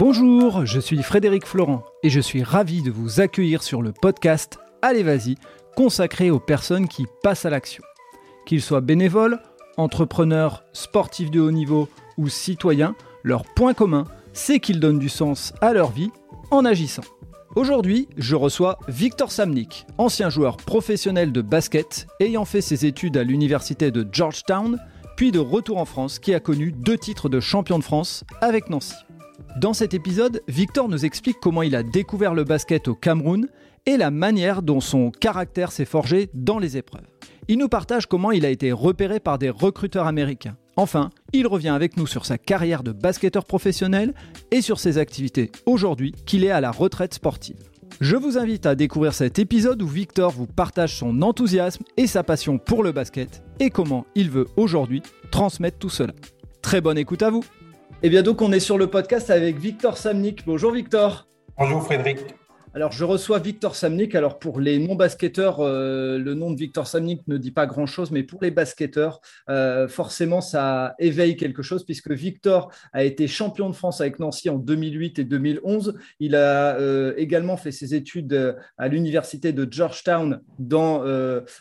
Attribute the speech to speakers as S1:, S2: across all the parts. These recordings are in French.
S1: Bonjour, je suis Frédéric Florent et je suis ravi de vous accueillir sur le podcast Allez Vas-y, consacré aux personnes qui passent à l'action. Qu'ils soient bénévoles, entrepreneurs, sportifs de haut niveau ou citoyens, leur point commun, c'est qu'ils donnent du sens à leur vie en agissant. Aujourd'hui, je reçois Victor Samnik, ancien joueur professionnel de basket, ayant fait ses études à l'université de Georgetown, puis de retour en France, qui a connu deux titres de champion de France avec Nancy. Dans cet épisode, Victor nous explique comment il a découvert le basket au Cameroun et la manière dont son caractère s'est forgé dans les épreuves. Il nous partage comment il a été repéré par des recruteurs américains. Enfin, il revient avec nous sur sa carrière de basketteur professionnel et sur ses activités aujourd'hui qu'il est à la retraite sportive. Je vous invite à découvrir cet épisode où Victor vous partage son enthousiasme et sa passion pour le basket et comment il veut aujourd'hui transmettre tout cela. Très bonne écoute à vous. Et eh bien donc on est sur le podcast avec Victor Samnik. Bonjour Victor.
S2: Bonjour Frédéric.
S1: Alors, je reçois Victor Samnik. Alors, pour les non-basketteurs, euh, le nom de Victor Samnik ne dit pas grand-chose, mais pour les basketteurs, euh, forcément, ça éveille quelque chose, puisque Victor a été champion de France avec Nancy en 2008 et 2011. Il a euh, également fait ses études à l'université de Georgetown dans,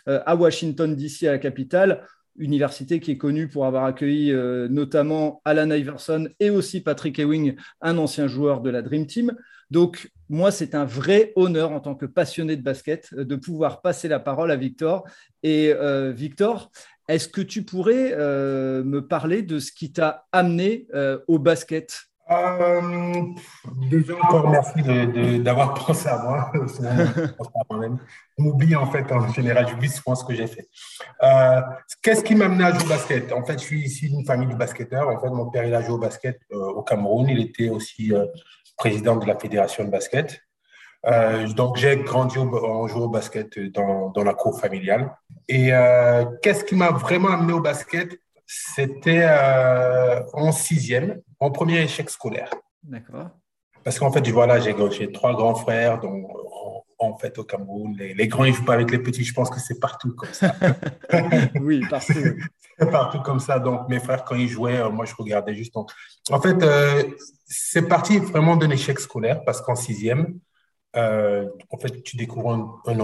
S1: à Washington, D.C., à la capitale université qui est connue pour avoir accueilli notamment Alan Iverson et aussi Patrick Ewing, un ancien joueur de la Dream Team. Donc, moi, c'est un vrai honneur en tant que passionné de basket euh, de pouvoir passer la parole à Victor. Et euh, Victor, est-ce que tu pourrais euh, me parler de ce qui t'a amené au basket?
S2: Déjà encore merci d'avoir pensé à moi. On oublie en fait en général, j'oublie souvent ce que j'ai fait. Qu'est-ce qui m'a amené à jouer au basket? En fait, je suis ici d'une famille de basketteurs. En fait, mon père il a joué au basket au Cameroun. Il était aussi président de la fédération de basket. Euh, donc, j'ai grandi en jouant au basket dans, dans la cour familiale. Et euh, qu'est-ce qui m'a vraiment amené au basket? C'était euh, en sixième, en premier échec scolaire.
S1: D'accord.
S2: Parce qu'en fait, voilà, j'ai trois grands frères, dont en, fait au Cameroun, les, grands ils jouent pas avec les petits. Je pense que c'est partout comme ça.
S1: oui, partout.
S2: c'est partout comme ça. Donc mes frères quand ils jouaient, moi je regardais juste. En, en fait, c'est parti vraiment d'un échec scolaire parce qu'en sixième, euh, en fait, tu découvres un,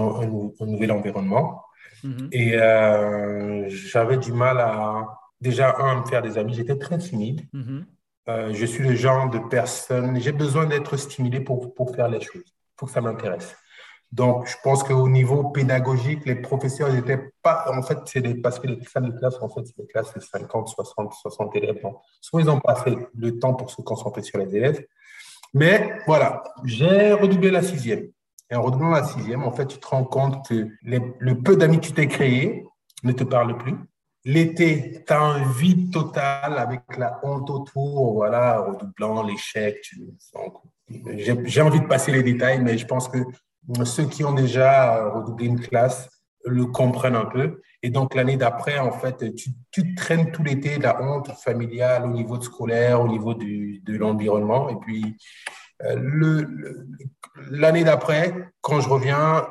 S2: nouvel environnement. Mhm. Et euh, j'avais du mal à, déjà, un, me faire des amis. J'étais très timide. Mhm. Euh, je suis le genre de personne, j'ai besoin d'être stimulé pour, pour faire les choses. Il faut que ça m'intéresse. Donc, je pense qu'au niveau pédagogique, les professeurs n'étaient pas. En fait, c'est parce que les salles de classe, en fait, c'est des classes de 50, 60, 60 élèves. Donc, soit ils n'ont pas fait le temps pour se concentrer sur les élèves. Mais voilà, j'ai redoublé la sixième. Et en redoublant la sixième, en fait, tu te rends compte que le peu d'amis que tu t'es créé ne te parlent plus. L'été, tu as un vide total avec la honte autour, voilà, redoublant, l'échec. J'ai envie de passer les détails, mais je pense que ceux qui ont déjà redoublé une classe le comprennent un peu. Et donc, l'année d'après, en fait, tu, traînes tout l'été la honte familiale au niveau scolaire, au niveau de l'environnement. Et puis, euh, l'année d'après, quand je reviens,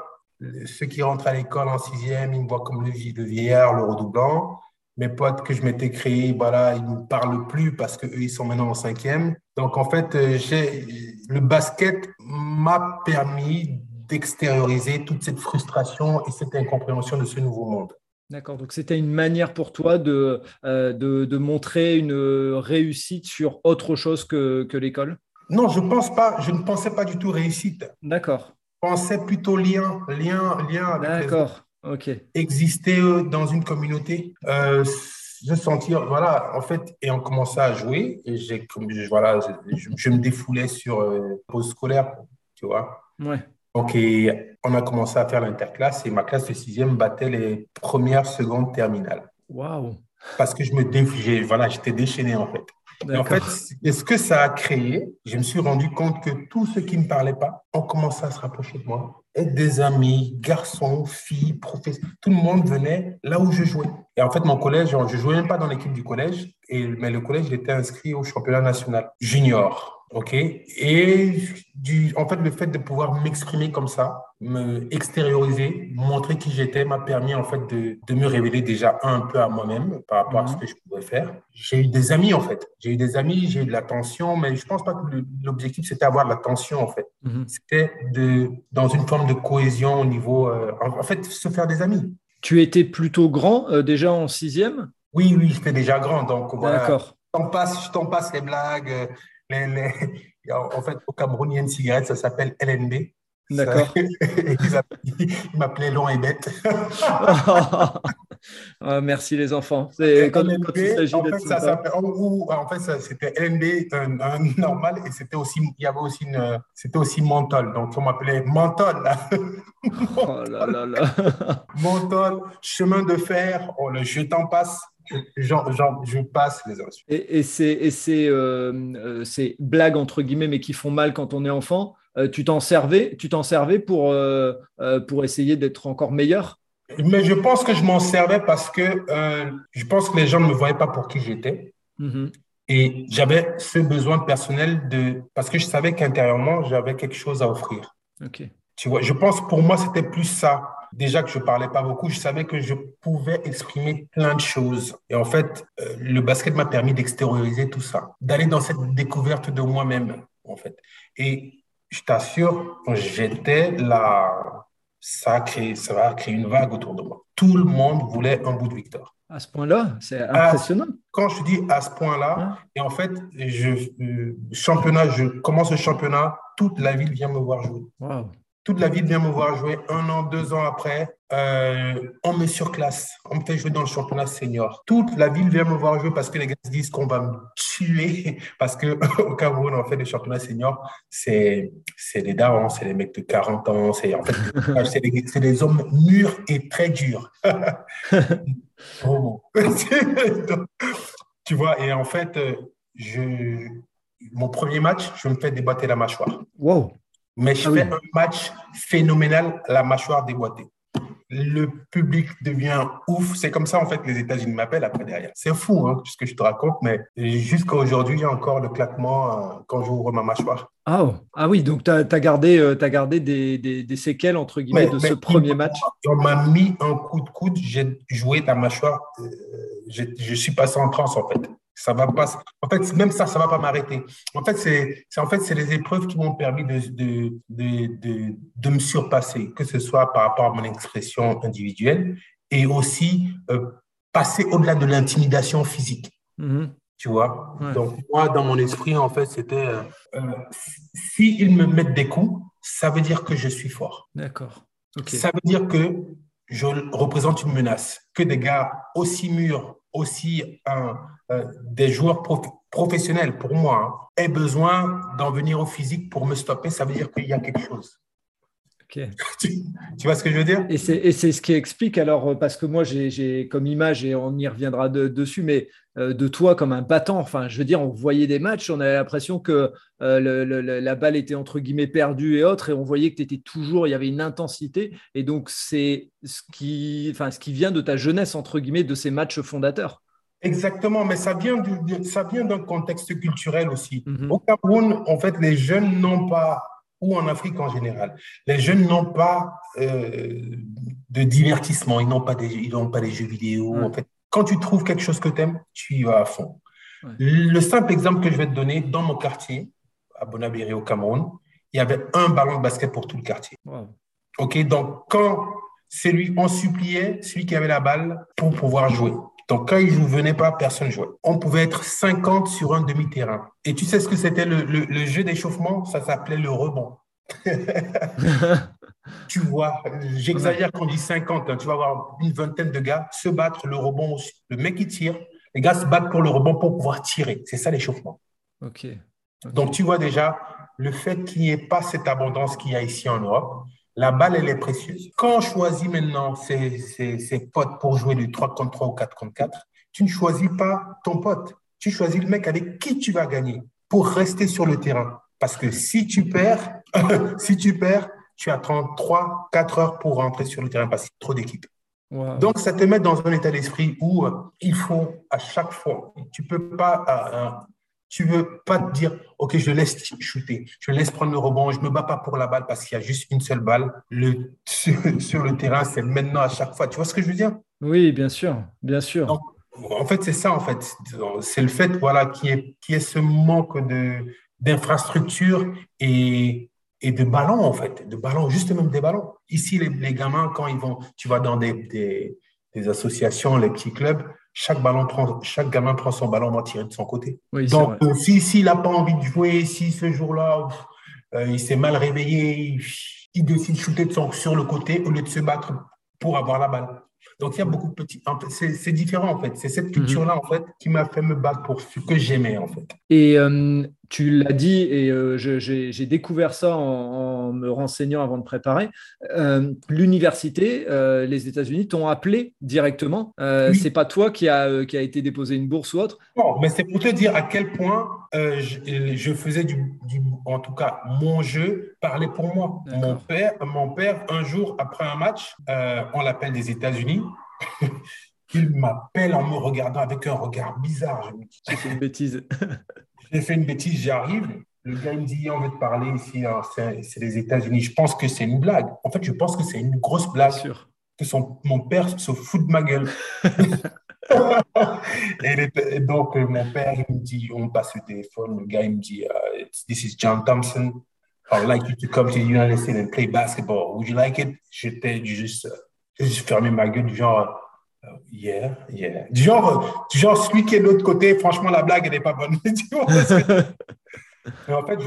S2: ceux qui rentrent à l'école en sixième, ils me voient comme le vieillard, le redoublant. Mes potes que je m'étais créé, voilà, ils ne me parlent plus parce qu'eux, ils sont maintenant en cinquième. Donc, en fait, euh, le basket m'a permis d'extérioriser toute cette frustration et cette incompréhension de ce nouveau monde.
S1: D'accord, donc c'était une manière pour toi de, euh, de, montrer une réussite sur autre chose que, que l'école?
S2: Non, je, pense pas, je ne pensais pas du tout réussite.
S1: D'accord.
S2: Je pensais plutôt lien, lien, lien
S1: D'accord,
S2: Exister euh, dans une communauté. Euh, se sentir, voilà, en fait, et on commençait à jouer, et j'ai, voilà, je, je, me défoulais sur euh, pause scolaire, tu vois.
S1: Ouais.
S2: Donc, on a commencé à faire l'interclasse et ma classe de sixième battait les premières secondes terminales.
S1: Waouh!
S2: Parce que je me défiais, voilà, j'étais déchaîné en fait. en fait, ce que ça a créé, je me suis rendu compte que tous ceux qui ne me parlaient pas ont commencé à se rapprocher de moi. Être des amis, garçons, filles, professeurs, tout le monde venait là où je jouais. Et en fait, mon collège, je jouais même pas dans l'équipe du collège, et, mais le collège, était inscrit au championnat national junior. OK? Et du, en fait, le fait de pouvoir m'exprimer comme ça, me extérioriser, montrer qui j'étais, m'a permis en fait de, de, me révéler déjà un peu à moi-même par rapport à ce mhm. que je pouvais faire. J'ai eu des amis en fait. J'ai eu des amis, j'ai eu de l'attention, mais je pense pas que l'objectif c'était avoir de l'attention en fait. Mhm. C'était de dans une forme de cohésion au niveau, euh, en, fait, se faire des amis.
S1: Tu étais plutôt grand euh, déjà en sixième?
S2: Oui, oui, j'étais déjà grand, donc voilà. D'accord. Je t'en passe, je t'en passe les blagues. Euh, en fait, au Cameroun, il y a une cigarette, ça s'appelle LNB.
S1: D'accord.
S2: il m'appelait long et bête.
S1: Ah, merci les enfants. C'est quand,
S2: LNB, il s'agit en fait, ça en fait, c'était LNB un, normal et c'était aussi, il y avait aussi une, c'était aussi menthol. Donc on m'appelait menthol.
S1: oh là là là.
S2: menthol, chemin de fer. Oh, le je t'en passe genre, je passe les insultes.
S1: Et, et c'est euh, euh, ces blagues, entre guillemets, mais qui font mal quand on est enfant, euh, tu t'en servais, tu t'en servais pour, pour essayer d'être encore meilleur?
S2: Mais je pense que je m'en servais parce que je pense que les gens ne me voyaient pas pour qui j'étais. Mm-hmm. Et j'avais ce besoin personnel de... Parce que je savais qu'intérieurement, j'avais quelque chose à offrir.
S1: Ok.
S2: Tu vois, je pense pour moi, c'était plus ça déjà que je parlais pas beaucoup, je savais que je pouvais exprimer plein de choses. Et en fait, euh, le basket m'a permis d'extérioriser tout ça, d'aller dans cette découverte de moi-même, en fait. Et je t'assure, j'étais là, ça a créé, ça va créer une vague autour de moi. Tout le monde voulait un bout de Victor.
S1: À ce point-là, c'est impressionnant.
S2: quand je dis à ce point-là, et en fait, je, euh, championnat, je commence le championnat, toute la ville vient me voir jouer.
S1: Wow
S2: toute la ville vient me voir jouer. Un an, deux ans après, euh, on me surclasse. On me fait jouer dans le championnat senior. Toute la ville vient me voir jouer parce que les gars se disent qu'on va me tuer. Parce que au Cameroun, en fait, le championnat senior, c'est des darons, c'est les mecs de 40 ans. C'est en fait, des, des, hommes mûrs et très durs. tu vois, et en fait, je, mon premier match, je me fais débattre la mâchoire.
S1: Wow.
S2: Mais je ah fais un match phénoménal, la mâchoire déboîtée. Le public devient ouf. C'est comme ça, en fait, les États-Unis m'appellent après derrière. C'est fou, hein, ce que je te raconte, mais jusqu'à aujourd'hui, il y a encore le claquement euh, quand j'ouvre ma mâchoire.
S1: Ah, ah oui, donc tu as, gardé, euh, as gardé des, des, séquelles, entre guillemets, de ce premier match?
S2: On m'a mis un coup de coude, j'ai joué ta mâchoire, euh, je suis passé en transe, en fait. Ça va pas. En fait, même ça, ça va pas m'arrêter. En fait, c'est, en fait, c'est les épreuves qui m'ont permis de, de, de, de, me surpasser, que ce soit par rapport à mon expression individuelle et aussi euh, passer au-delà de l'intimidation physique. Mm-hmm. Tu vois? Donc moi, dans mon esprit, en fait, c'était euh, euh, s'ils me mettent des coups, ça veut dire que je suis fort.
S1: D'accord.
S2: Ça veut dire que je représente une menace, que des gars aussi mûrs, aussi euh, des joueurs professionnels, pour moi, hein, aient besoin d'en venir au physique pour me stopper, ça veut dire qu'il y a quelque chose. tu, vois ce que je veux dire?
S1: Et c'est ce qui explique, alors, euh, parce que moi, j'ai comme image, et on y reviendra dessus, mais euh, de toi comme un battant, enfin, je veux dire, on voyait des matchs, on avait l'impression que la balle était entre guillemets perdue et autres, et on voyait que tu étais toujours, il y avait une intensité, et donc c'est ce qui, enfin, ce qui vient de ta jeunesse, entre guillemets, de ces matchs fondateurs.
S2: Exactement, mais ça vient, du, d'un contexte culturel aussi. Mhm. Au Cameroun, en fait, les jeunes n'ont pas, ou en Afrique en général, les jeunes n'ont pas euh, de divertissement, ils n'ont pas, des, ils n'ont pas des jeux vidéo. En fait, quand tu trouves quelque chose que tu aimes, tu y vas à fond. Le simple exemple que je vais te donner, dans mon quartier, à Bonabéré au Cameroun, il y avait un ballon de basket pour tout le quartier. OK, donc quand celui, on suppliait celui qui avait la balle pour pouvoir jouer. Donc, quand ils ne venaient pas, personne ne jouait. On pouvait être 50 sur un demi-terrain. Et tu sais ce que c'était le, le, jeu d'échauffement? Ça s'appelait le rebond. tu vois, j'exagère quand on dit 50. Hein. tu vas avoir une vingtaine de gars se battre, le rebond aussi. Le mec qui tire, les gars se battent pour le rebond pour pouvoir tirer. C'est ça l'échauffement.
S1: ok.
S2: Donc, tu vois déjà le fait qu'il n'y ait pas cette abondance qu'il y a ici en Europe. La balle, elle est précieuse. Quand on choisit maintenant ses, ses, potes pour jouer du 3 contre 3 ou 4 contre 4, tu ne choisis pas ton pote. Tu choisis le mec avec qui tu vas gagner pour rester sur le terrain. Parce que si tu perds, si tu perds, tu attends 3, 4 heures pour rentrer sur le terrain parce qu'il y a trop d'équipes. Donc, ça te met dans un état d'esprit où euh, il faut à chaque fois, tu peux pas, euh, tu veux pas te dire, OK, je laisse shooter, je laisse prendre le rebond, je me bats pas pour la balle parce qu'il y a juste une seule balle. Le, sur, le terrain, c'est maintenant à chaque fois. Tu vois ce que je veux dire?
S1: Oui, bien sûr, bien sûr.
S2: en fait, c'est ça, en fait. C'est le fait, voilà, qui est, qui est ce manque de, d'infrastructures et, et de ballons, en fait, de ballons, juste même des ballons. Ici, les, les gamins, quand ils vont, tu vas dans des, des, des associations, les petits clubs, chaque, ballon prend, chaque gamin prend son ballon, va tirer de son côté. Donc, euh, s'il si, n'a pas envie de jouer, si ce jour-là, euh, il s'est mal réveillé, il, décide de shooter de son, sur le côté au lieu de se battre pour avoir la balle. Donc, il y a beaucoup de petits. C'est différent, en fait. C'est cette mhm. culture-là, en fait, qui m'a fait me battre pour ce que j'aimais, en fait.
S1: Et euh, tu l'as dit, et euh, j'ai découvert ça en, me renseignant avant de préparer. Euh, l'université, les États-Unis, t'ont appelé directement. Oui. C'est pas toi qui a, qui a été déposé une bourse ou autre?
S2: Non, mais c'est pour te dire à quel point je, je, faisais du, du, En tout cas, mon jeu parlait pour moi. Mon père, mon père, un jour, après un match, on l'appelle des États-Unis. il m'appelle en me regardant avec un regard bizarre.
S1: Fait une bêtise.
S2: J'ai fait une bêtise, j'arrive. Le gars il me dit, on veut te parler ici, hein, c'est les États-Unis. Je pense que c'est une blague. En fait, je pense que c'est une grosse blague.
S1: Sûr.
S2: Que son, mon père se fout de ma gueule. et, donc, euh, mon père, il me dit, on passe le téléphone. Le gars, il me dit, uh, This is John Thompson. I'd like you to come to the United States and play basketball. Would you like it? J'étais juste, juste fermé ma gueule, du genre, yeah, yeah. Du genre, du genre, celui qui est de l'autre côté, franchement, la blague, elle n'est pas bonne. Mais en fait,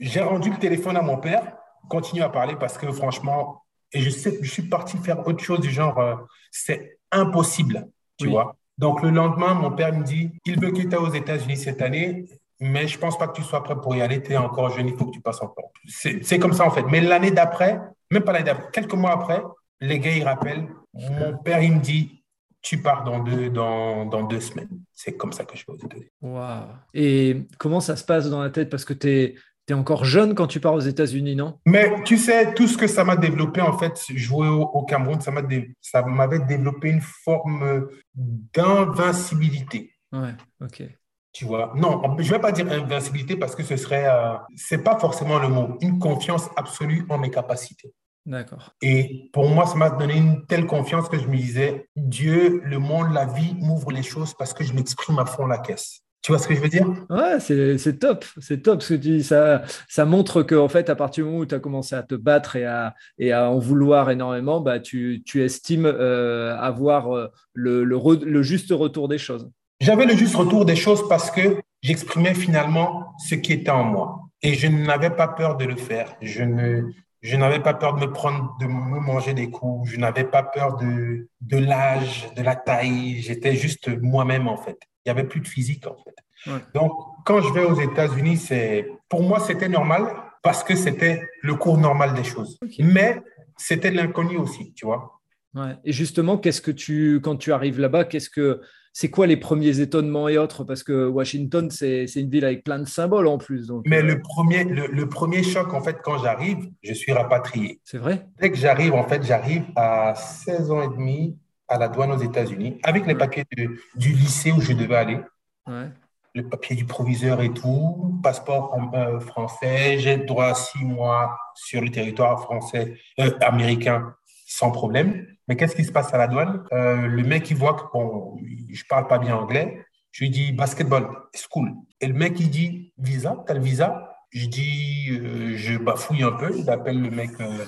S2: j'ai rendu le téléphone à mon père, continue à parler parce que franchement, et je sais je suis parti faire autre chose du genre, euh, c'est impossible, tu vois. Donc le lendemain, mon père me dit, il veut que tu aux États-Unis cette année, mais je pense pas que tu sois prêt pour y aller, tu es encore jeune, il faut que tu passes encore. C'est comme ça en fait. Mais l'année d'après, même pas l'année d'après, quelques mois après, les gars, ils rappellent, mon père, il me dit, tu pars dans deux, dans, dans deux semaines. C'est comme ça que je vais aux États-Unis.
S1: Wow. Et comment ça se passe dans la tête? Parce que tu es, es, encore jeune quand tu pars aux États-Unis, non?
S2: Mais tu sais, tout ce que ça m'a développé, en fait, jouer au, au Cameroun, ça m'avait développé une forme d'invincibilité.
S1: Ouais, ok.
S2: Tu vois, non, je ne vais pas dire invincibilité parce que ce serait, euh, c'est pas forcément le mot, une confiance absolue en mes capacités.
S1: D'accord.
S2: Et pour moi, ça m'a donné une telle confiance que je me disais, Dieu, le monde, la vie m'ouvre les choses parce que je m'exprime à fond la caisse. Tu vois ce que je veux dire?
S1: Ouais, c'est top, c'est top ce que tu dis. Ça, ça montre qu'en fait, à partir du moment où tu as commencé à te battre et à, et à en vouloir énormément, bah, tu, tu estimes euh, avoir euh, le, le, le juste retour des choses.
S2: J'avais le juste retour des choses parce que j'exprimais finalement ce qui était en moi. Et je n'avais pas peur de le faire. Je ne, je n'avais pas peur de me prendre, de me manger des coups. Je n'avais pas peur de, de l'âge, de la taille. J'étais juste moi-même, en fait. Il n'y avait plus de physique, en fait. Donc, quand je vais aux États-Unis, c'est, pour moi, c'était normal parce que c'était le cours normal des choses. Mais c'était l'inconnu aussi, tu vois.
S1: Ouais. Et justement, qu'est-ce que tu, quand tu arrives là-bas, qu'est-ce que, c'est quoi les premiers étonnements et autres? Parce que Washington, c'est une ville avec plein de symboles en plus. Donc,
S2: Mais euh, le, premier, le, premier choc, en fait, quand j'arrive, je suis rapatrié.
S1: C'est vrai?
S2: Dès que j'arrive, en fait, j'arrive à 16 ans et demi à la douane aux États-Unis avec les papiers du lycée où je devais aller. Le papier du proviseur et tout, passeport euh, français, j'ai droit à six mois sur le territoire français, euh, américain sans problème. Mais qu'est-ce qui se passe à la douane? Euh, Le mec, il voit que bon, je parle pas bien anglais. Je lui dis basketball, school. Et le mec, il dit visa, t'as le visa? Je dis, euh, je bafouille un peu. Il appelle le mec, euh,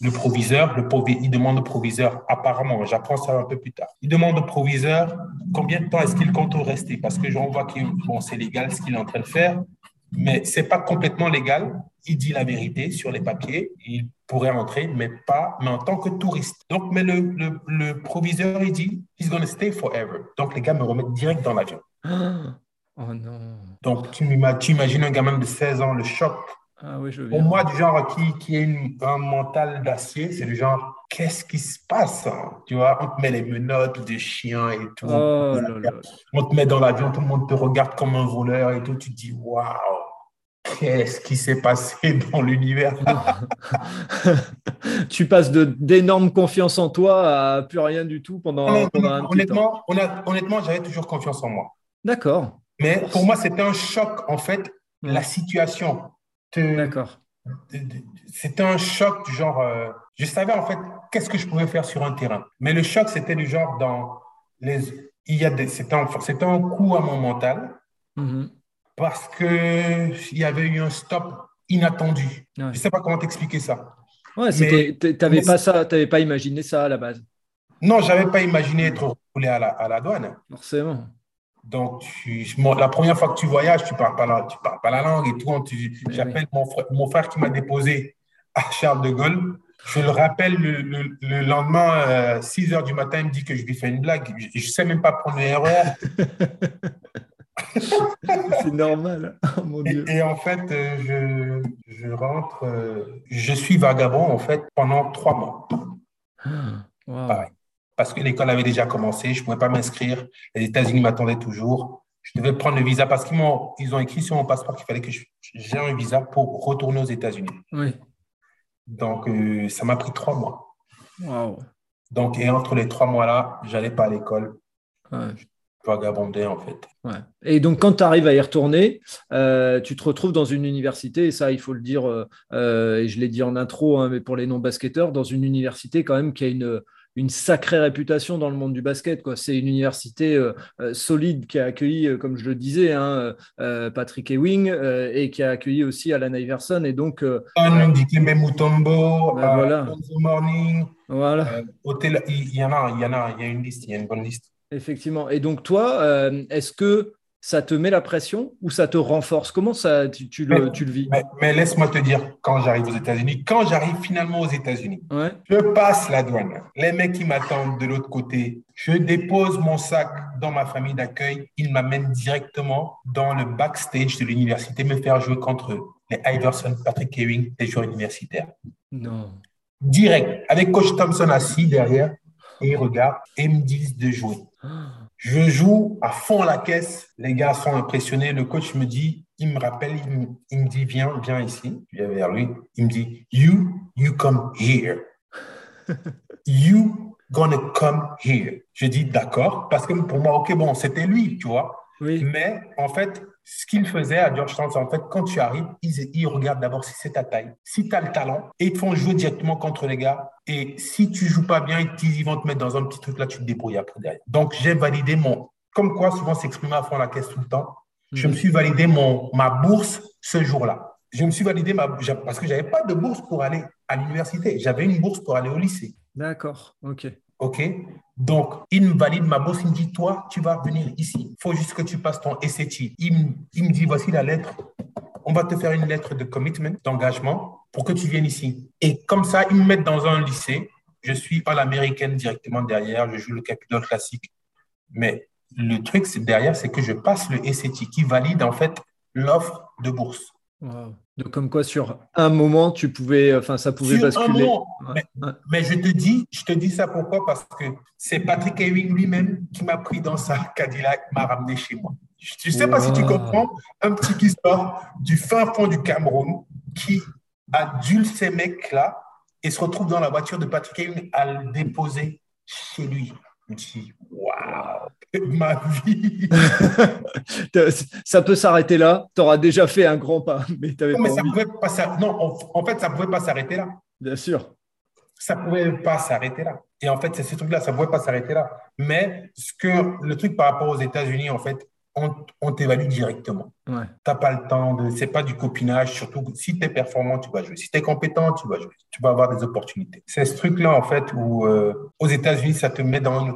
S2: le proviseur. Le il demande au proviseur, apparemment, j'apprends ça un peu plus tard. Il demande au proviseur combien de temps est-ce qu'il compte rester? Parce que j'en vois que bon, c'est légal ce qu'il est en train de faire mais c'est pas complètement légal. Il dit la vérité sur les papiers. Il pourrait entrer, mais pas, mais en tant que touriste. Donc, mais le, le, le proviseur, il dit, he's going to stay forever. Donc, les gars me remettent direct dans l'avion.
S1: Oh non.
S2: Donc, tu, imagines un gamin de 16 ans, le choc.
S1: Ah oui, je
S2: Pour moi, du genre qui, qui a une, un mental d'acier, c'est du genre, qu'est-ce qui se passe hein? Tu vois, on te met les menottes de chien et tout.
S1: Oh
S2: on te met dans l'avion, tout le monde te regarde comme un voleur et tout. Tu te dis, waouh qu'est-ce qui s'est passé dans l'univers?
S1: Tu passes d'énormes confiance en toi à plus rien du tout pendant,
S2: un honnêtement, honnêtement j'avais toujours confiance en moi.
S1: D'accord.
S2: Mais pour moi, c'était un choc, en fait, la situation.
S1: D'accord.
S2: C'était un choc du genre. Euh, je savais, en fait, qu'est-ce que je pouvais faire sur un terrain. Mais le choc, c'était du genre dans les. Il y a des. C'était un, un coup à mon mental. Mm-hmm. Parce qu'il y avait eu un stop inattendu. Je ne sais pas comment t'expliquer ça.
S1: Ouais, tu n'avais pas, ça, pas imaginé ça à la base.
S2: Non, je n'avais pas imaginé être roulé à la, à la douane.
S1: Forcément.
S2: Donc, la première fois que tu voyages, tu ne parles, pas la, tu parles pas la langue et tout. J'appelle mon, frère, mon frère qui m'a déposé à Charles de Gaulle. Je le rappelle le, le, lendemain, 6 euh, heures du matin, il me dit que je lui fais une blague. Je ne sais même pas prendre le RER.
S1: C'est normal. Oh, mon Dieu.
S2: Et, en fait, euh, je, je, rentre, euh, je suis vagabond en fait pendant trois mois. Ah, Parce que l'école avait déjà commencé, je ne pouvais pas m'inscrire. Les États-Unis m'attendaient toujours. Je devais prendre le visa parce qu'ils ont, ils ont écrit sur mon passeport qu'il fallait que j'ai un visa pour retourner aux États-Unis.
S1: Oui.
S2: Donc, euh, ça m'a pris trois mois. Donc, et entre les trois mois-là, j'allais pas à l'école. Ouais vagabonder en fait.
S1: Ouais. Et donc quand tu arrives à y retourner, euh, tu te retrouves dans une université, et ça il faut le dire, euh, euh, et je l'ai dit en intro, hein, mais pour les non-basketteurs, dans une université quand même qui a une, une sacrée réputation dans le monde du basket. C'est une université solide qui a accueilli, comme je le disais, hein, Patrick Ewing et qui a accueilli aussi Alan Iverson. Et donc,
S2: Dikembe Mutombo,
S1: ben voilà.
S2: Morning,
S1: voilà.
S2: Hôtel, il y en a, il y en a, il y a une liste, il y a une bonne liste.
S1: Effectivement. Et donc, toi, euh, est-ce que ça te met la pression ou ça te renforce? Comment ça, tu, le, tu le, vis?
S2: Mais, laisse-moi te dire, quand j'arrive aux États-Unis, quand j'arrive finalement aux États-Unis, je passe la douane. Les mecs qui m'attendent de l'autre côté, je dépose mon sac dans ma famille d'accueil. Ils m'amènent directement dans le backstage de l'université, me faire jouer contre les Iverson, Patrick Ewing, les joueurs universitaires.
S1: Non.
S2: Direct, avec Coach Thompson assis derrière et ils regardent et me disent de jouer. Je joue à fond la caisse. Les gars sont impressionnés. Le coach me dit, il me rappelle, il me, dit, viens, viens ici. Je vais vers lui. Il me dit, you, you come here. you gonna come here. Je dis, d'accord. Parce que pour moi, OK, bon, c'était lui, tu vois. Mais en fait, ce qu'ils faisaient à Georgetown, c'est en fait, quand tu arrives, ils, regardent d'abord si c'est ta taille, si tu as le talent, et ils te font jouer directement contre les gars. Et si tu joues pas bien, ils, vont te mettre dans un petit truc là, tu te débrouilles après derrière. Donc, j'ai validé mon. Comme quoi, souvent s'exprimer à fond la caisse tout le temps. Je me mhm. suis validé mon, ma bourse ce jour-là. Je me suis validé ma, parce que je n'avais pas de bourse pour aller à l'université. J'avais une bourse pour aller au lycée.
S1: D'accord, ok.
S2: OK? Donc, il me valide ma bourse. Il me dit, toi, tu vas venir ici. Il faut juste que tu passes ton SAT. Il, me dit, voici la lettre. On va te faire une lettre de commitment, d'engagement, pour que tu viennes ici. Et comme ça, ils me mettent dans un lycée. Je suis à l'américaine directement derrière. Je joue le Capitol classique. Mais le truc derrière, c'est que je passe le SAT qui valide en fait l'offre de bourse.
S1: Donc, comme quoi, sur un moment, tu pouvais, enfin, ça pouvait basculer.
S2: Mais, je te dis, je te dis ça pourquoi? Parce que c'est Patrick Ewing lui-même qui m'a pris dans sa Cadillac, m'a ramené chez moi. Je ne sais pas si tu comprends, un petit qui sort du fin fond du Cameroun, qui adulte ces mecs-là et se retrouve dans la voiture de Patrick Ewing à le déposer chez lui. Je me dis, waouh, ma vie.
S1: ça peut s'arrêter là. Tu auras déjà fait un grand pas. Mais,
S2: non, mais ça pouvait pas non, en, fait, ça ne pouvait pas s'arrêter là.
S1: Bien sûr.
S2: Ça ne pouvait pas s'arrêter là. Et en fait, c'est ce truc-là, ça ne pouvait pas s'arrêter là. Mais ce que, le truc par rapport aux États-Unis, en fait, on, t'évalue directement.
S1: Tu
S2: n'as pas le temps, de, c'est pas du copinage, surtout si tu es performant, tu vas jouer. Si tu es compétent, tu vas jouer. Tu vas avoir des opportunités. C'est ce truc-là, en fait, où euh, aux États-Unis, ça te met dans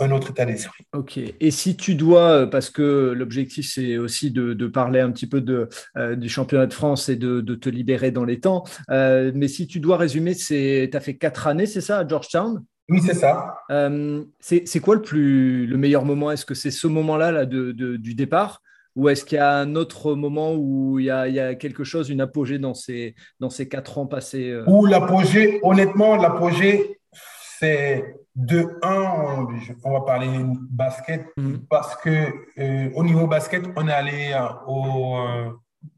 S2: un autre, état d'esprit.
S1: Ok. Et si tu dois, euh, parce que l'objectif, c'est aussi de, parler un petit peu de, euh, du championnat de France et de, te libérer dans les temps, mais si tu dois résumer, tu as fait quatre années, c'est ça, à Georgetown?
S2: Oui, c'est ça.
S1: Euh, c'est quoi le, plus, le meilleur moment? Est-ce que c'est ce moment-là là, de, du départ? Ou est-ce qu'il y a un autre moment où il y a, il y a quelque chose, une apogée dans ces, dans ces quatre ans passés euh?
S2: Ou l'apogée, honnêtement, l'apogée, c'est de un, on va parler basket, mhm. parce que euh, au niveau basket, on est allé au,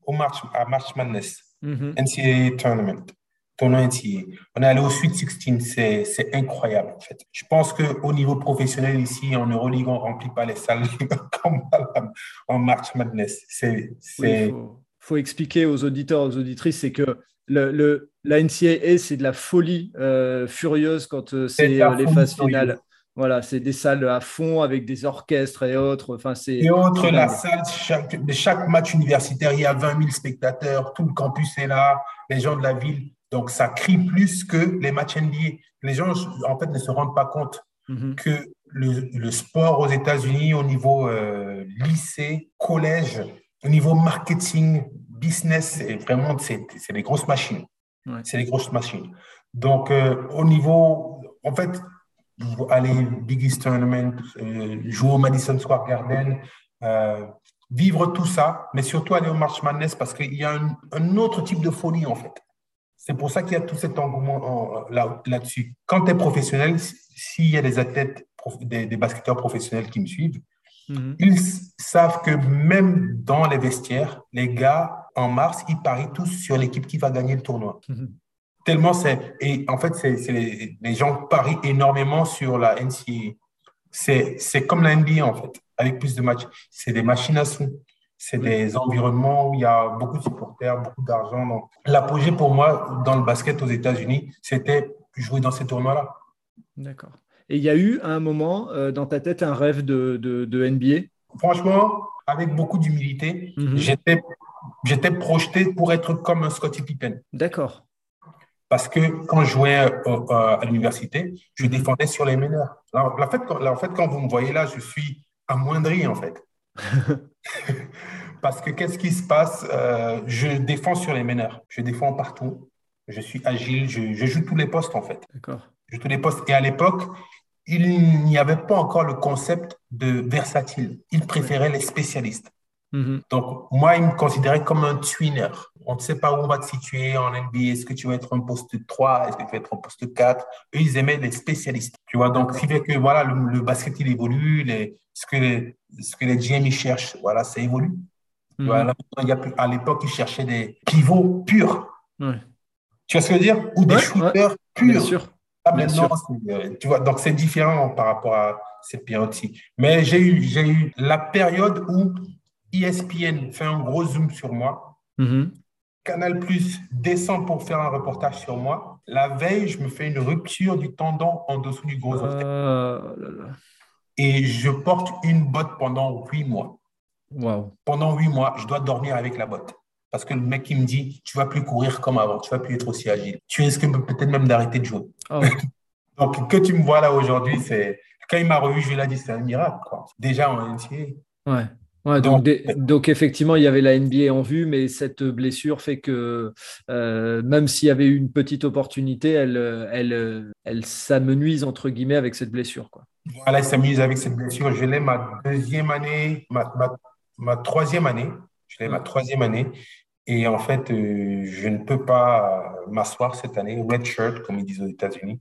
S2: au March, à March Madness, mhm. NCAA Tournament. NCAA. On est allé au Sweet 16, c'est incroyable en fait. Je pense qu'au niveau professionnel ici, en Euroleague, on ne remplit pas les salles comme en March Madness.
S1: C'est, il faut, expliquer aux auditeurs, aux auditrices, c'est que le, le, la NCAA, c'est de la folie euh, furieuse quand euh, c'est euh, les phases finales. Voilà, c'est des salles à fond avec des orchestres et autres. Enfin, c'est
S2: et autres, la salle, chaque, chaque match universitaire, il y a 20 000 spectateurs, tout le campus est là, les gens de la ville. Donc, ça crie plus que les matchs NBA. Les gens, en fait, ne se rendent pas compte mhm. que le, le, sport aux États-Unis, au niveau euh, lycée, collège, au niveau marketing, business, c'est vraiment, c'est des grosses machines. C'est des grosses machines. Donc, euh, au niveau, en fait, aller Big East Tournament, euh, jouer au Madison Square Garden, vivre tout ça, mais surtout aller au March Madness parce qu'il y a un, un, autre type de folie, en fait. C'est pour ça qu'il y a tout cet engouement là-dessus. Quand tu es professionnel, s'il y a des athlètes, des, basketteurs professionnels qui me suivent, mhm. ils savent que même dans les vestiaires, les gars, en mars, ils parient tous sur l'équipe qui va gagner le tournoi. Mhm. Tellement c'est. Et en fait, c'est les, les, gens parient énormément sur la NCAA. C'est comme la NBA, en fait, avec plus de matchs. C'est des machines à sous. C'est des environnements où il y a beaucoup de supporters, beaucoup d'argent. Donc, l'apogée pour moi dans le basket aux États-Unis, c'était jouer dans ces tournois-là.
S1: D'accord. Et il y a eu à un moment euh, dans ta tête un rêve de, de, NBA
S2: Franchement, avec beaucoup d'humilité, mhm. j'étais, j'étais projeté pour être comme un Scottie Pippen.
S1: D'accord.
S2: Parce que quand je jouais euh, à l'université, je défendais sur les meneurs. En, fait, en fait, quand vous me voyez là, je suis amoindri, en fait. Parce que qu'est-ce qui se passe euh, Je défends sur les meneurs. Je défends partout. Je suis agile. Je, joue tous les postes, en fait.
S1: D'accord.
S2: Je joue tous les postes. Et à l'époque, il n'y avait pas encore le concept de versatile. Ils préféraient les spécialistes. Mm-hmm. Donc, moi, ils me considéraient comme un twinner. On ne sait pas où on va te situer en NBA. Est-ce que tu vas être un poste 3 Est-ce que tu vas être un poste 4 Eux, ils aimaient les spécialistes. Tu vois, donc, fait que voilà, le, basket, il évolue. Les, ce, que les, ce que les GM ils cherchent, voilà, ça évolue. Mm voilà, il y a, à l'époque, ils cherchaient des pivots purs. Tu vois ce que je veux dire? Ou des shooters purs. Bien sûr. Maintenant, euh, tu vois, donc c'est différent par rapport à cette période-ci. Mais j'ai eu, j'ai eu la période où ESPN fait un gros zoom sur moi. Mm-hmm. Canal Plus descend pour faire un reportage sur moi. La veille, je me fais une rupture du tendon en dessous du gros orteil. Ah, Et je porte une botte pendant huit mois.
S1: Wow.
S2: Pendant huit mois, je dois dormir avec la botte. Parce que le mec, il me dit, tu vas plus courir comme avant, tu vas plus être aussi agile. Tu risques peut-être même d'arrêter de jouer. Ah Donc, que tu me vois là aujourd'hui, c'est. Quand il m'a revu, je lui ai dit, c'est un miracle. Quoi. Déjà en NCA.
S1: Ouais donc, effectivement, il y avait la NBA en vue, mais cette blessure fait que euh, même s'il y avait eu une petite opportunité, elle, elle, elle s'amenuise entre guillemets avec cette blessure. Quoi.
S2: Voilà, elle s'amenuise avec cette blessure. Je l'ai ma deuxième année, ma, ma, troisième année. Je l'ai ma troisième année. Et en fait, euh, je ne peux pas m'asseoir cette année, red shirt, comme ils disent aux États-Unis.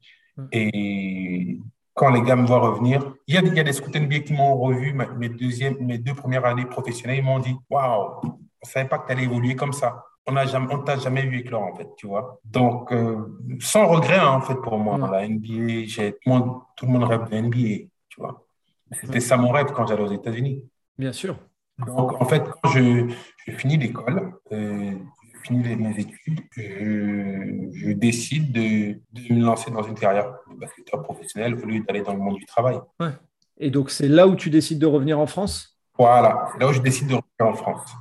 S2: Et quand les gars me voient revenir, il y a, il y a des scouts NBA qui m'ont revu mes, deux premières années professionnelles. Ils m'ont dit Waouh, on ne savait pas que tu allais évoluer comme ça. On ne t'a jamais vu éclore, en fait, tu vois. Donc, euh, sans regret, hein, en fait, pour moi, la NBA, tout le, monde, tout le monde rêve de NBA, tu vois. C'était ça mon rêve quand j'allais aux États-Unis.
S1: Bien sûr.
S2: Donc, en fait, quand je, je finis l'école, euh, fini mes études, je, décide de, me lancer dans une carrière de basketteur professionnel au lieu d'aller dans le monde du travail.
S1: Et donc, c'est là où tu décides de revenir en France?
S2: Voilà, c'est là où je décide de revenir en France.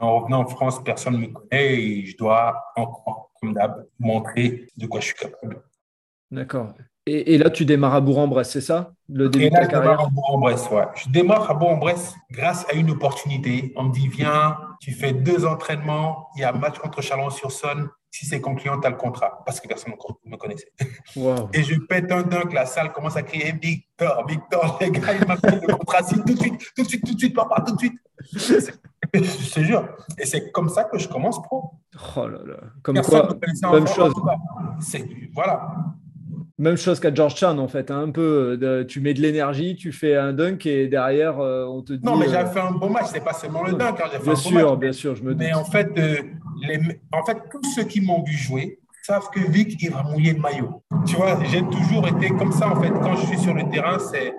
S2: En revenant en France, personne ne me connaît et je dois encore, comme d'hab, montrer de quoi je suis capable.
S1: D'accord. Et, là, tu démarres à Bourg-en-Bresse, c'est ça
S2: le début et là, de ta je démarre à Bourg-en-Bresse, ouais. Je démarre à Bourg-en-Bresse grâce à une opportunité. On me dit, viens, tu fais deux entraînements, il y a un match contre Chalon-sur-Saône. Si c'est concluant, tu as le contrat. Parce que personne ne me connaissait. Et je pète un dunk, la salle commence à crier Victor, Victor, les gars, il m'a fait le contrat. tout de suite, tout de suite, tout de suite, papa, tout de suite. Je te jure. Et c'est comme ça que je commence pro.
S1: Oh là là. Comme quoi, même chose.
S2: Voilà.
S1: Même chose qu'à Georgetown, en fait. Hein, un peu, tu mets de l'énergie, tu fais un dunk et derrière, on te dit.
S2: Non, mais j'avais fait un bon match. C'est pas seulement le dunk. Hein,
S1: bien sûr, bien sûr, je me
S2: Mais en fait, les... en fait, tous ceux qui m'ont vu jouer savent que Vic, il va mouiller le maillot. Tu vois, j'ai toujours été comme ça, en fait. Quand je suis sur le terrain, c'est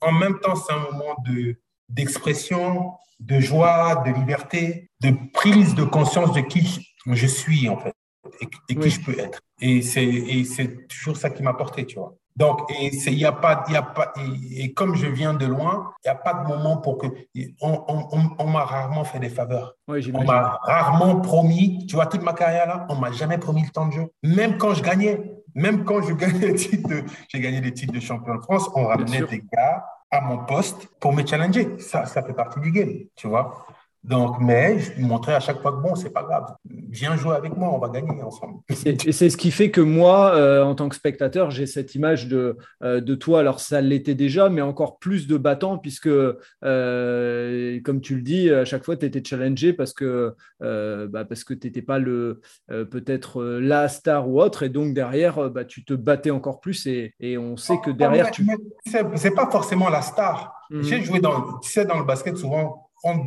S2: en même temps, c'est un moment de d'expression, de joie, de liberté, de prise de conscience de qui je suis, en fait, et, qui je peux être. Et c'est toujours ça qui m'a porté, tu vois. Donc, et il y a pas, y a pas, et, comme je viens de loin, il n'y a pas de moment pour que, on, on, on, m'a rarement fait des faveurs. on m'a rarement promis, tu vois, toute ma carrière là, on m'a jamais promis le temps de jeu. Même quand je gagnais, même quand je gagnais j'ai gagné des titres de champion de France, on ramenait des gars à mon poste pour me challenger. Ça, ça fait partie du game, tu vois. Donc, mais je lui montrais à chaque fois que bon, c'est pas grave. Viens jouer avec moi, on va gagner ensemble.
S1: Et c'est ce qui fait que moi, euh, en tant que spectateur, j'ai cette image de, euh, de toi. Alors, ça l'était déjà, mais encore plus de battant, puisque, euh, comme tu le dis, à chaque fois, tu étais challengé parce que, bah, parce que tu n'étais pas le peut-être la star ou autre. Et donc, derrière, bah, tu te battais encore plus. Et, et on sait que derrière, tu.
S2: C'est pas forcément la star. Mhm. J'ai joué dans, tu sais, dans le basket, souvent, on,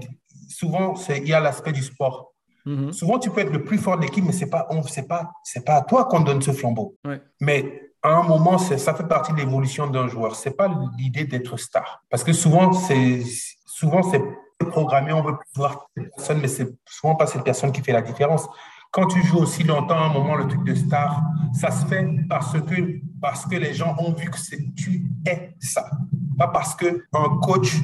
S2: souvent, il y a l'aspect du sport. Mhm. Souvent, tu peux être le plus fort de l'équipe, mais ce n'est pas, pas, pas à toi qu'on donne ce flambeau. Mais à un moment, ça fait partie de l'évolution d'un joueur. Ce n'est pas l'idée d'être star. Parce que souvent, c'est souvent c'est programmé, on veut voir cette personne, mais c'est souvent pas cette personne qui fait la différence. Quand tu joues aussi longtemps, à un moment, le truc de star, ça se fait parce que, parce que les gens ont vu que tu es ça. Pas parce qu'un coach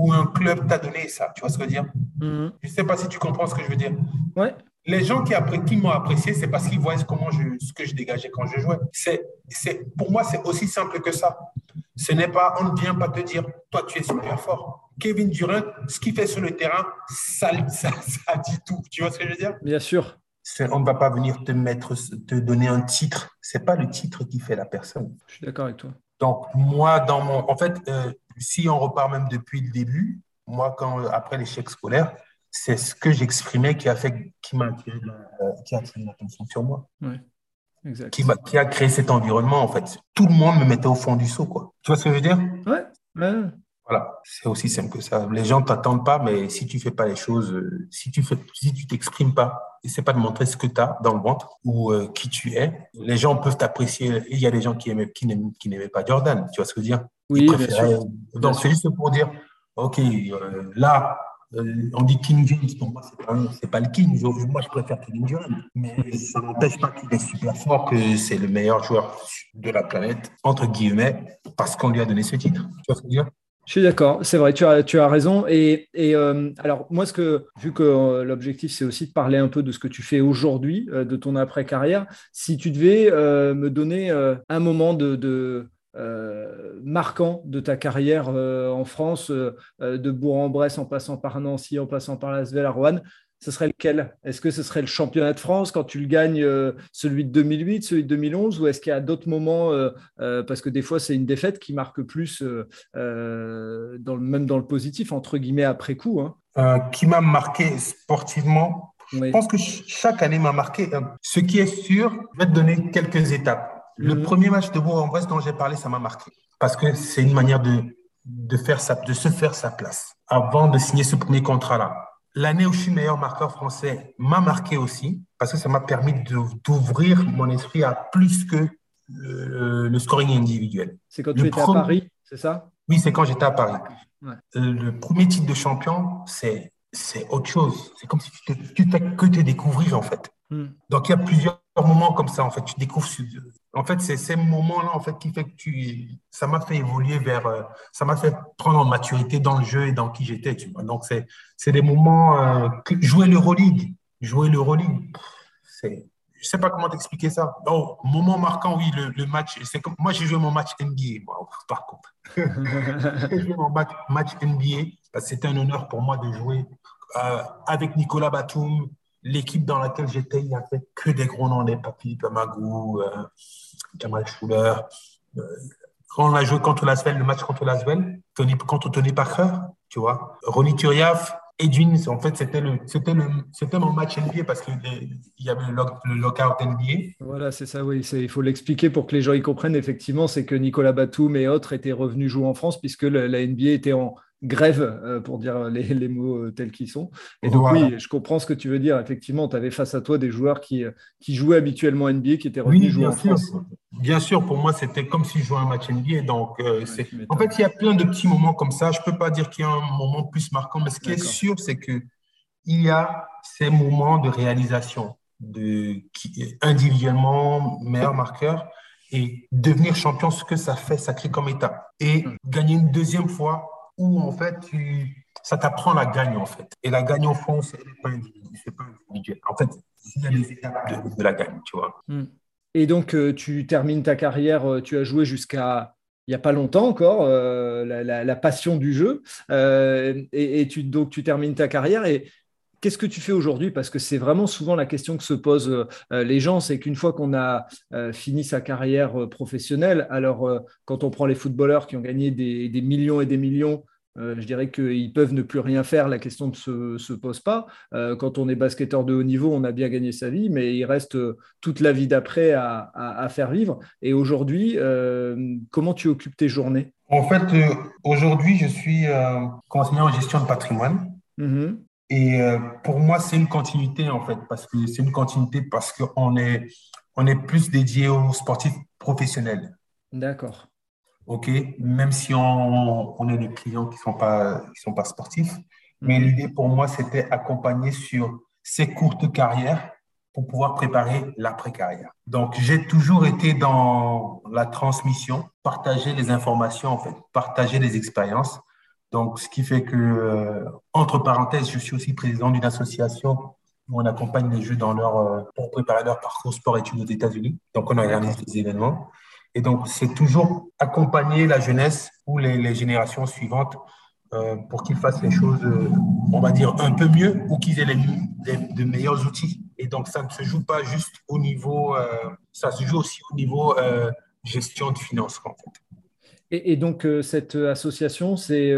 S2: ou un club t'a donné ça. Tu vois ce que je veux dire? Mhm. Je ne sais pas si tu comprends ce que je veux dire.
S1: Ouais.
S2: Les gens qui, après, qui m'ont apprécié, c'est parce qu'ils voient comment je, ce que je dégageais quand je jouais. C'est, c'est, pour moi, c'est aussi simple que ça. Ce n'est pas, on ne vient pas te dire, toi, tu es super fort. Kevin Durant, ce qu'il fait sur le terrain, ça, ça, ça, dit tout. Tu vois ce que je veux dire?
S1: Bien sûr.
S2: On ne va pas venir te mettre, te donner un titre. C'est pas le titre qui fait la personne.
S1: Je suis d'accord avec toi.
S2: Donc, moi, dans mon. En fait, euh, si on repart même depuis le début, moi, quand, après l'échec scolaire, c'est ce que j'exprimais qui a fait, qui m'a attiré, l'attention sur moi.
S1: exact.
S2: Qui, qui, a créé cet environnement, en fait. Tout le monde me mettait au fond du seau, quoi. Tu vois ce que je veux dire?
S1: Ouais.
S2: Voilà, c'est aussi simple que ça. Les gens t'attendent pas, mais si tu fais pas les choses, euh, si tu fais, si tu t'exprimes pas, c'est pas de montrer ce que tu as dans le ventre ou euh, qui tu es. Les gens peuvent t'apprécier. Il y a des gens qui aimaient, qui n'aimaient pas Jordan. Tu vois ce que je veux dire?
S1: Oui, bien sûr.
S2: Donc c'est juste pour dire, ok, euh, là, on dit King James, pour moi, c'est pas, pas le King. Moi, je préfère King James. Mais ça n'empêche pas qu'il est super fort, que c'est le meilleur joueur de la planète, entre guillemets, parce qu'on lui a donné ce titre. Tu vois ce que je veux dire?
S1: Je suis d'accord, c'est vrai, tu as, tu as raison. Et, et euh, alors, moi, ce que, vu que euh, l'objectif, c'est aussi de parler un peu de ce que tu fais aujourd'hui, euh, de ton après-carrière, si tu devais me donner un moment de, de marquant de ta carrière en France, de Bourg-en-Bresse en passant par Nancy, en passant par la à Rouen, ce serait lequel? Est-ce que ce serait le championnat de France quand tu le gagnes, euh, celui de 2008, celui de 2011, ou est-ce qu'il y a d'autres moments, euh, euh, parce que des fois c'est une défaite qui marque plus, dans le, même dans le positif, entre guillemets, après coup
S2: hein. Qui m'a marqué sportivement Je pense que chaque année m'a marqué. Ce qui est sûr, je vais te donner quelques étapes. Le premier match de Bourg-en-Bresse dont j'ai parlé, ça m'a marqué, parce que c'est une manière de, de, faire sa, de se faire sa place avant de signer ce premier contrat-là L'année où je suis meilleur marqueur français m'a marqué aussi, parce que ça m'a permis d'ouvrir mon esprit à plus que le, scoring individuel.
S1: C'est quand tu étais à Paris, c'est ça?
S2: Oui, c'est quand j'étais à Paris. Euh, le premier titre de champion, c'est autre chose. C'est comme si tu ne fais que te découvrir, en fait. Hmm. Donc, il y a plusieurs moments comme ça, en fait. Tu découvres. En fait, c'est ces moments-là, en fait, qui fait que tu. Ça m'a fait évoluer vers. Euh, ça m'a fait prendre en maturité dans le jeu et dans qui j'étais, tu vois. Donc, c'est des moments. Euh, jouer l'Euroleague. Jouer l'Euroleague. C'est. Je sais pas comment t'expliquer ça. Oh, moment marquant, oui, le, match. C'est comme moi, j'ai joué mon match NBA, moi, par contre. j'ai joué mon match, match NBA c'était un honneur pour moi de jouer euh, avec Nicolas Batum, l'équipe dans laquelle j'étais, il n'y avait que des gros noms, des Papi, Pamagou, euh, Jamal Schuller. Euh, quand on a joué contre Lasvel, le match contre Lasvel, Tony, contre Tony Parker, tu vois, Ronnie Turiaf, Edwin, en fait, c'était le, c'était le, c'était mon match NBA parce qu'il y avait le, lockout NBA.
S1: Voilà, c'est ça, oui. il faut l'expliquer pour que les gens y comprennent. Effectivement, c'est que Nicolas Batum et autres étaient revenus jouer en France puisque la NBA était en, grève, euh, pour dire les, mots euh, tels qu'ils sont. Et donc, oui, je comprends ce que tu veux dire. Effectivement, tu avais face à toi des joueurs qui, euh, qui jouaient habituellement NBA, qui étaient revenus jouer en France.
S2: Bien sûr, pour moi, c'était comme si je jouais un match NBA. Donc, en fait, il y a plein de petits moments comme ça. Je ne peux pas dire qu'il y a un moment plus marquant, mais ce qui est sûr, c'est qu'il y a ces moments de réalisation, de, qui, individuellement, meilleur marqueur et devenir champion, ce que ça fait, ça crée comme état. Et hum. gagner une deuxième fois, où en fait, ça t'apprend la gagne en fait. Et la gagne au fond, c'est pas, individuel. En fait, il y a des étapes de, la gagne, tu vois. Hmm.
S1: Et donc, euh, tu termines ta carrière, euh, tu as joué jusqu'à il n'y a pas longtemps encore, euh, la, passion du jeu. et, donc, tu termines ta carrière. Et qu'est-ce que tu fais aujourd'hui? Parce que c'est vraiment souvent la question que se posent les gens. C'est qu'une fois qu'on a fini sa carrière professionnelle, alors quand on prend les footballeurs qui ont gagné des millions et des millions euh, je dirais qu'ils peuvent ne plus rien faire, la question ne se, pose pas. Euh, quand on est basketteur de haut niveau, on a bien gagné sa vie, mais il reste euh, toute la vie d'après à, faire vivre. Et aujourd'hui, comment tu occupes tes journées?
S2: En fait, aujourd'hui, je suis conseiller en gestion de patrimoine. Mm-hmm. Et pour moi, c'est une continuité, en fait, parce que c'est une continuité parce qu'on est, on est plus dédié aux sportifs professionnels.
S1: D'accord.
S2: OK, même si on, on a des clients qui ne sont, pas, qui sont pas sportifs. Mais mhm. l'idée pour moi, c'était accompagner sur ces courtes carrières pour pouvoir préparer l'après-carrière. Donc, j'ai toujours été dans la transmission, partager les informations, en fait, partager les expériences. Donc, ce qui fait que, euh, entre parenthèses, je suis aussi président d'une association où on accompagne les jeux dans leur, euh, pour préparer leur parcours sport-études aux États-Unis. Donc, on organise des événements. Et donc, c'est toujours accompagner la jeunesse ou les, générations suivantes euh, pour qu'ils fassent les choses, euh, on va dire, un peu mieux ou qu'ils aient les, de meilleurs outils. Et donc, ça ne se joue pas juste au niveau, euh, ça se joue aussi au niveau gestion de finances, en fait.
S1: Et, donc, cette association, c'est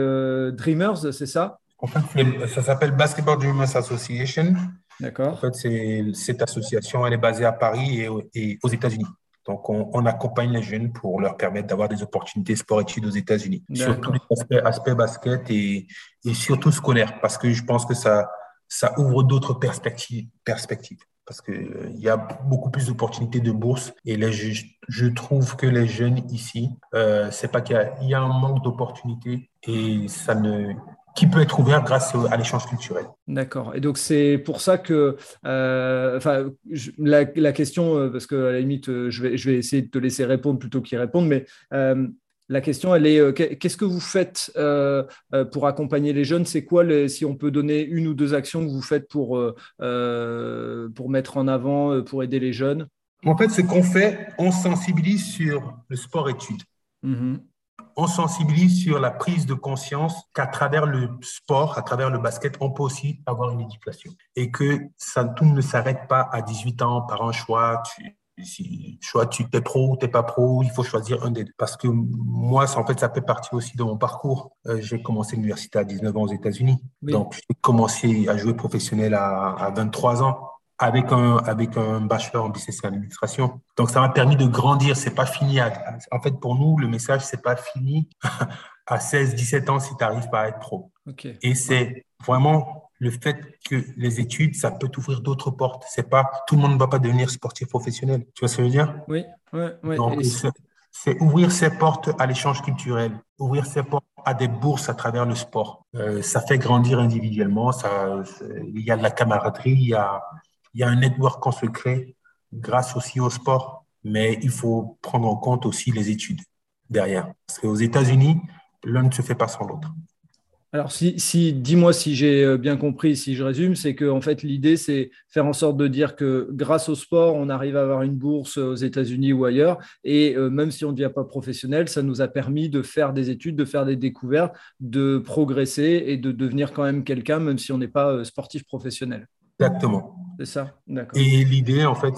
S1: Dreamers, c'est ça?
S2: En fait, ça s'appelle Basketball Dreamers Association.
S1: D'accord.
S2: En fait, cette association, elle est basée à Paris et aux États-Unis. Donc, on, accompagne les jeunes pour leur permettre d'avoir des opportunités sport-études aux États-Unis, sur tous les aspects, basket et, surtout scolaire, parce que je pense que ça, ça ouvre d'autres perspectives, perspectives. Parce qu'il euh, y a beaucoup plus d'opportunités de bourse et je, trouve que les jeunes ici, euh, c'est pas qu'il y, a un manque d'opportunités et ça ne, qui peut être ouvert grâce à l'échange culturel.
S1: D'accord. Et donc c'est pour ça que, euh, enfin, la, question, euh, parce que à la limite, je vais, je vais essayer de te laisser répondre plutôt qu'il répondre, mais la question, elle est, qu'est-ce que vous faites pour accompagner les jeunes? C'est quoi, les, si on peut donner une ou deux actions que vous faites pour, pour mettre en avant, pour aider les jeunes?
S2: En fait, ce qu'on fait, on sensibilise sur le sport-études. Mm-hmm on sensibilise sur la prise de conscience qu'à travers le sport, à travers le basket, on peut aussi avoir une éducation. Et que ça, tout ne s'arrête pas à 18 ans par un choix. Tu, si, choix, tu es pro ou tu n'es pas pro, il faut choisir un des deux. Parce que moi, ça, en fait, ça fait partie aussi de mon parcours. Euh, j'ai commencé l'université à 19 ans aux États-Unis. Donc, j'ai commencé à jouer professionnel à, à 23 ans avec un, avec un bachelor en business et administration. Donc, ça m'a permis de grandir. C'est pas fini. en fait, pour nous, le message, c'est pas fini à 16, 17 ans si tu n'arrives pas à être pro. Et c'est vraiment le fait que les études, ça peut t'ouvrir d'autres portes. C'est pas, tout le monde ne va pas devenir sportif professionnel. Tu vois ce que je veux dire?
S1: Oui, oui, oui.
S2: Donc, c'est ouvrir ses portes à l'échange culturel, ouvrir ses portes à des bourses à travers le sport. Euh, ça fait grandir individuellement, ça, il y a de la camaraderie, il y a, il y a un network qu'on se crée grâce aussi au sport, mais il faut prendre en compte aussi les études derrière. Parce qu'aux États-Unis, l'un ne se fait pas sans l'autre.
S1: Alors, si, si dis-moi si j'ai euh, bien compris, si je résume, c'est que en fait l'idée c'est faire en sorte de dire que grâce au sport, on arrive à avoir une bourse aux États-Unis ou ailleurs, et euh, même si on ne devient pas professionnel, ça nous a permis de faire des études, de faire des découvertes, de progresser et de devenir quand même quelqu'un, même si on n'est pas euh, sportif professionnel.
S2: Exactement.
S1: C'est ça, d'accord.
S2: Et l'idée, en fait,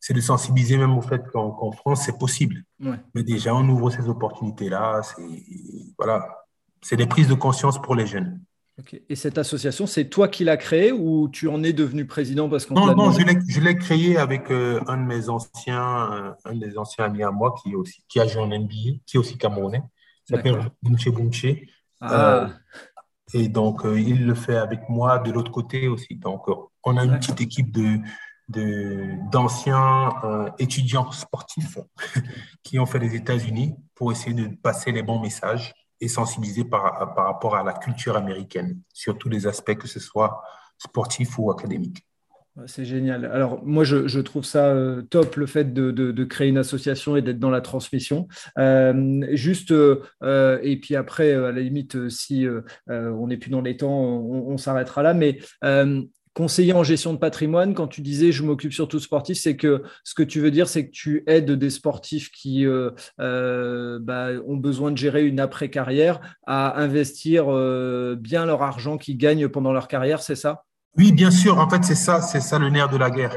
S2: c'est de sensibiliser même au fait qu'en France, c'est possible. Mais déjà, on ouvre ces opportunités-là. C'est des prises de conscience pour les jeunes.
S1: Et cette association, c'est toi qui l'as créée ou tu en es devenu président parce qu'on
S2: Non, non, je l'ai créée avec euh, un de mes anciens, euh, un des anciens amis à moi qui, aussi, qui a joué en NBA, qui est aussi camerounais. Il s'appelle Bunche Bunche. Ah. Euh, et donc, il le fait avec moi de l'autre côté aussi. Donc, on a une petite équipe de, d'anciens étudiants sportifs qui ont fait les États-Unis pour essayer de passer les bons messages et sensibiliser par, par rapport à la culture américaine sur tous les aspects, que ce soit sportif ou académique.
S1: C'est génial. Alors moi, je, trouve ça euh, top le fait de, créer une association et d'être dans la transmission. Euh, juste, euh, et puis après, à la limite, si on n'est plus dans les temps, on, on s'arrêtera là. Mais conseiller en gestion de patrimoine, quand tu disais je m'occupe surtout sportif, c'est que ce que tu veux dire, c'est que tu aides des sportifs qui euh, euh, bah, ont besoin de gérer une après-carrière à investir euh, bien leur argent qu'ils gagnent pendant leur carrière, c'est ça?
S2: Oui, bien sûr. En fait, c'est ça, c'est ça le nerf de la guerre.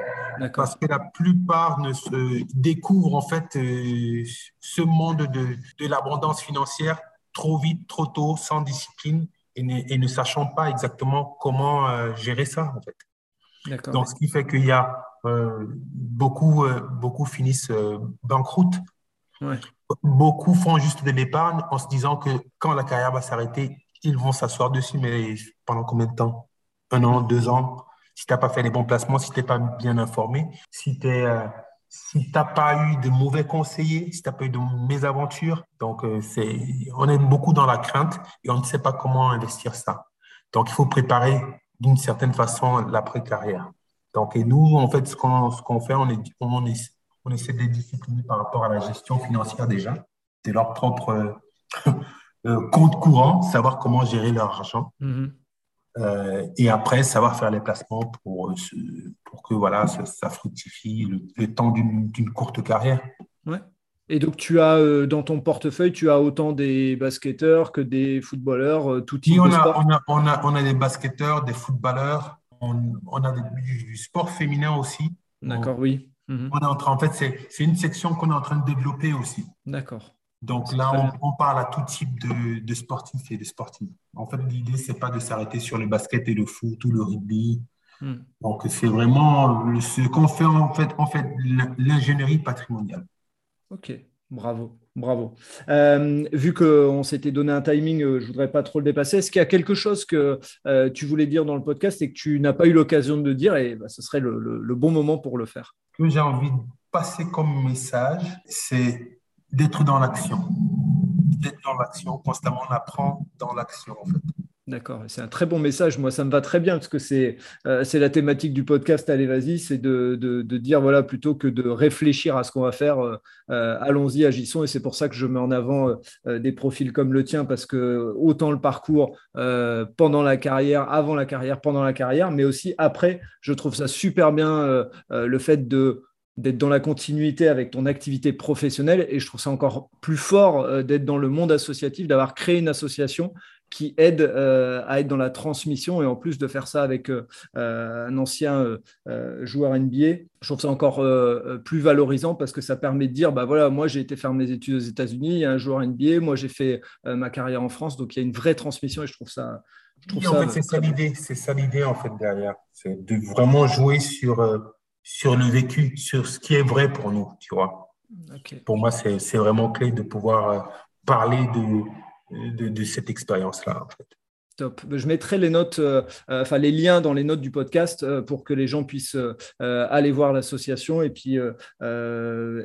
S2: Parce que la plupart ne se découvrent en fait ce monde de, de l'abondance financière trop vite, trop tôt, sans discipline et ne, sachant pas exactement comment euh, gérer ça, en fait. Donc, ce qui fait qu'il y a euh, beaucoup, euh, beaucoup finissent banqueroute. Beaucoup font juste de l'épargne en se disant que quand la carrière va s'arrêter, ils vont s'asseoir dessus, mais pendant combien de temps? Un an, deux ans? Si tu n'as pas fait les bons placements, si tu n'es pas bien informé, si tu es si tu n'as pas eu de mauvais conseillers, si tu n'as pas eu de mésaventures. Donc, euh, c'est, on est beaucoup dans la crainte et on ne sait pas comment investir ça. Donc, il faut préparer d'une certaine façon l'après-carrière. Donc, et nous, en fait, ce qu'on, ce fait, on, est, on, est, on essaie de les discipliner par rapport à la gestion financière déjà, de leur propre euh, compte courant, savoir comment gérer leur argent. Mm-hmm. Euh, et après, savoir faire les placements pour, euh, pour que voilà, ça, fructifie le, temps d'une courte carrière.
S1: Ouais. Et donc, tu as euh, dans ton portefeuille, tu as autant des basketteurs que des footballeurs, tout type
S2: on
S1: de sport?
S2: a, on, a, on, a, on, a, des basketteurs, des footballeurs, on, on a du, sport féminin aussi.
S1: D'accord, oui.
S2: Mhm. On est en, train, en fait, c'est une section qu'on est en train de développer aussi.
S1: D'accord.
S2: Donc là, on, parle à tout type de, sportifs et de sportives. En fait, l'idée, c'est pas de s'arrêter sur le basket et le foot ou le rugby. Hmm. Donc, c'est vraiment ce qu'on fait, en fait, en fait l'ingénierie patrimoniale.
S1: OK, bravo. Bravo. Euh, vu qu'on s'était donné un timing, euh, je ne voudrais pas trop le dépasser. Est-ce qu'il y a quelque chose que euh, tu voulais dire dans le podcast et que tu n'as pas eu l'occasion de dire Et bah, ce serait le, bon moment pour le faire?
S2: Ce que j'ai envie de passer comme message, c'est d'être dans l'action. D'être dans l'action, constamment on apprend dans l'action en fait.
S1: D'accord, c'est un très bon message. Moi, ça me va très bien parce que c'est euh, la thématique du podcast. Allez, vas-y, c'est de, de, de, dire voilà plutôt que de réfléchir à ce qu'on va faire. Euh, euh, allons-y, agissons. Et c'est pour ça que je mets en avant des profils comme le tien parce que autant le parcours pendant la carrière, avant la carrière, pendant la carrière, mais aussi après, je trouve ça super bien le fait de d'être dans la continuité avec ton activité professionnelle. Et je trouve ça encore plus fort euh, d'être dans le monde associatif, d'avoir créé une association qui aide euh, à être dans la transmission et en plus de faire ça avec euh, un ancien joueur NBA, je trouve ça encore plus valorisant parce que ça permet de dire bah voilà moi j'ai été faire mes études aux États-Unis, il y a un joueur NBA, moi j'ai fait ma carrière en France. Donc il y a une vraie transmission et je trouve ça
S2: je trouve en fait c'est ça l'idée, c'est ça l'idée en fait derrière, c'est de vraiment jouer sur sur le vécu, sur ce qui est vrai pour nous, tu vois. Pour moi, c'est vraiment clé de pouvoir euh, parler de, de, cette expérience-là, en fait.
S1: Top. Je mettrai les notes, euh, euh, enfin les liens dans les notes du podcast pour que les gens puissent aller voir l'association et puis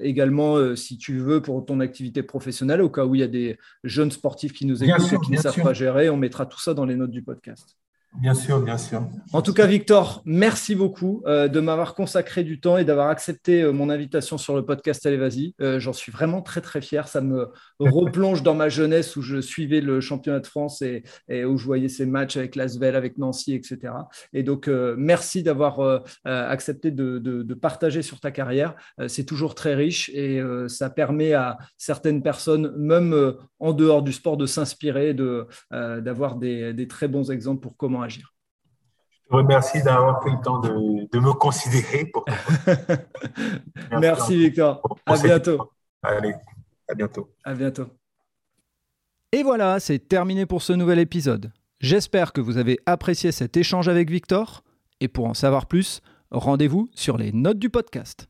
S1: également, si tu veux, pour ton activité professionnelle, au cas où il y a des jeunes sportifs qui nous écoutent et qui ne savent pas gérer, on mettra tout ça dans les notes du podcast.
S2: Bien sûr, bien sûr.
S1: En tout cas, Victor, merci beaucoup euh, de m'avoir consacré du temps et d'avoir accepté euh, mon invitation sur le podcast Allez, vas-y. Euh, j'en suis vraiment très, très fier. Ça me replonge dans ma jeunesse où je suivais le championnat de France et, où je voyais ces matchs avec Lasvel, avec Nancy, etc. Et donc, merci d'avoir accepté de, partager sur ta carrière. C'est toujours très riche et ça permet à certaines personnes, même en dehors du sport, de s'inspirer, d'avoir des, des très bons exemples pour comment agir.
S2: Je te remercie d'avoir pris le temps de, me considérer.
S1: Merci, Victor. À bientôt.
S2: Allez, à bientôt.
S1: À bientôt.
S3: Et voilà, c'est terminé pour ce nouvel épisode.
S1: J'espère que vous avez apprécié cet échange avec Victor, et pour en savoir plus, rendez-vous sur les notes du podcast.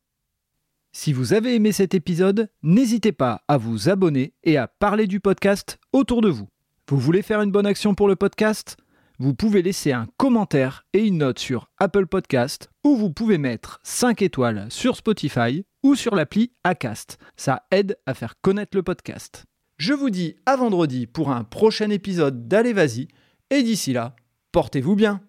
S1: Si vous avez aimé cet épisode, n'hésitez pas à vous abonner et à parler du podcast autour de vous. Vous voulez faire une bonne action pour le podcast? Vous pouvez laisser un commentaire et une note sur Apple Podcast ou vous pouvez mettre 5 étoiles sur Spotify ou sur l'appli Acast. Ça aide à faire connaître le podcast. Je vous dis à vendredi pour un prochain épisode d'Allez Vas-y et d'ici là, portez-vous bien.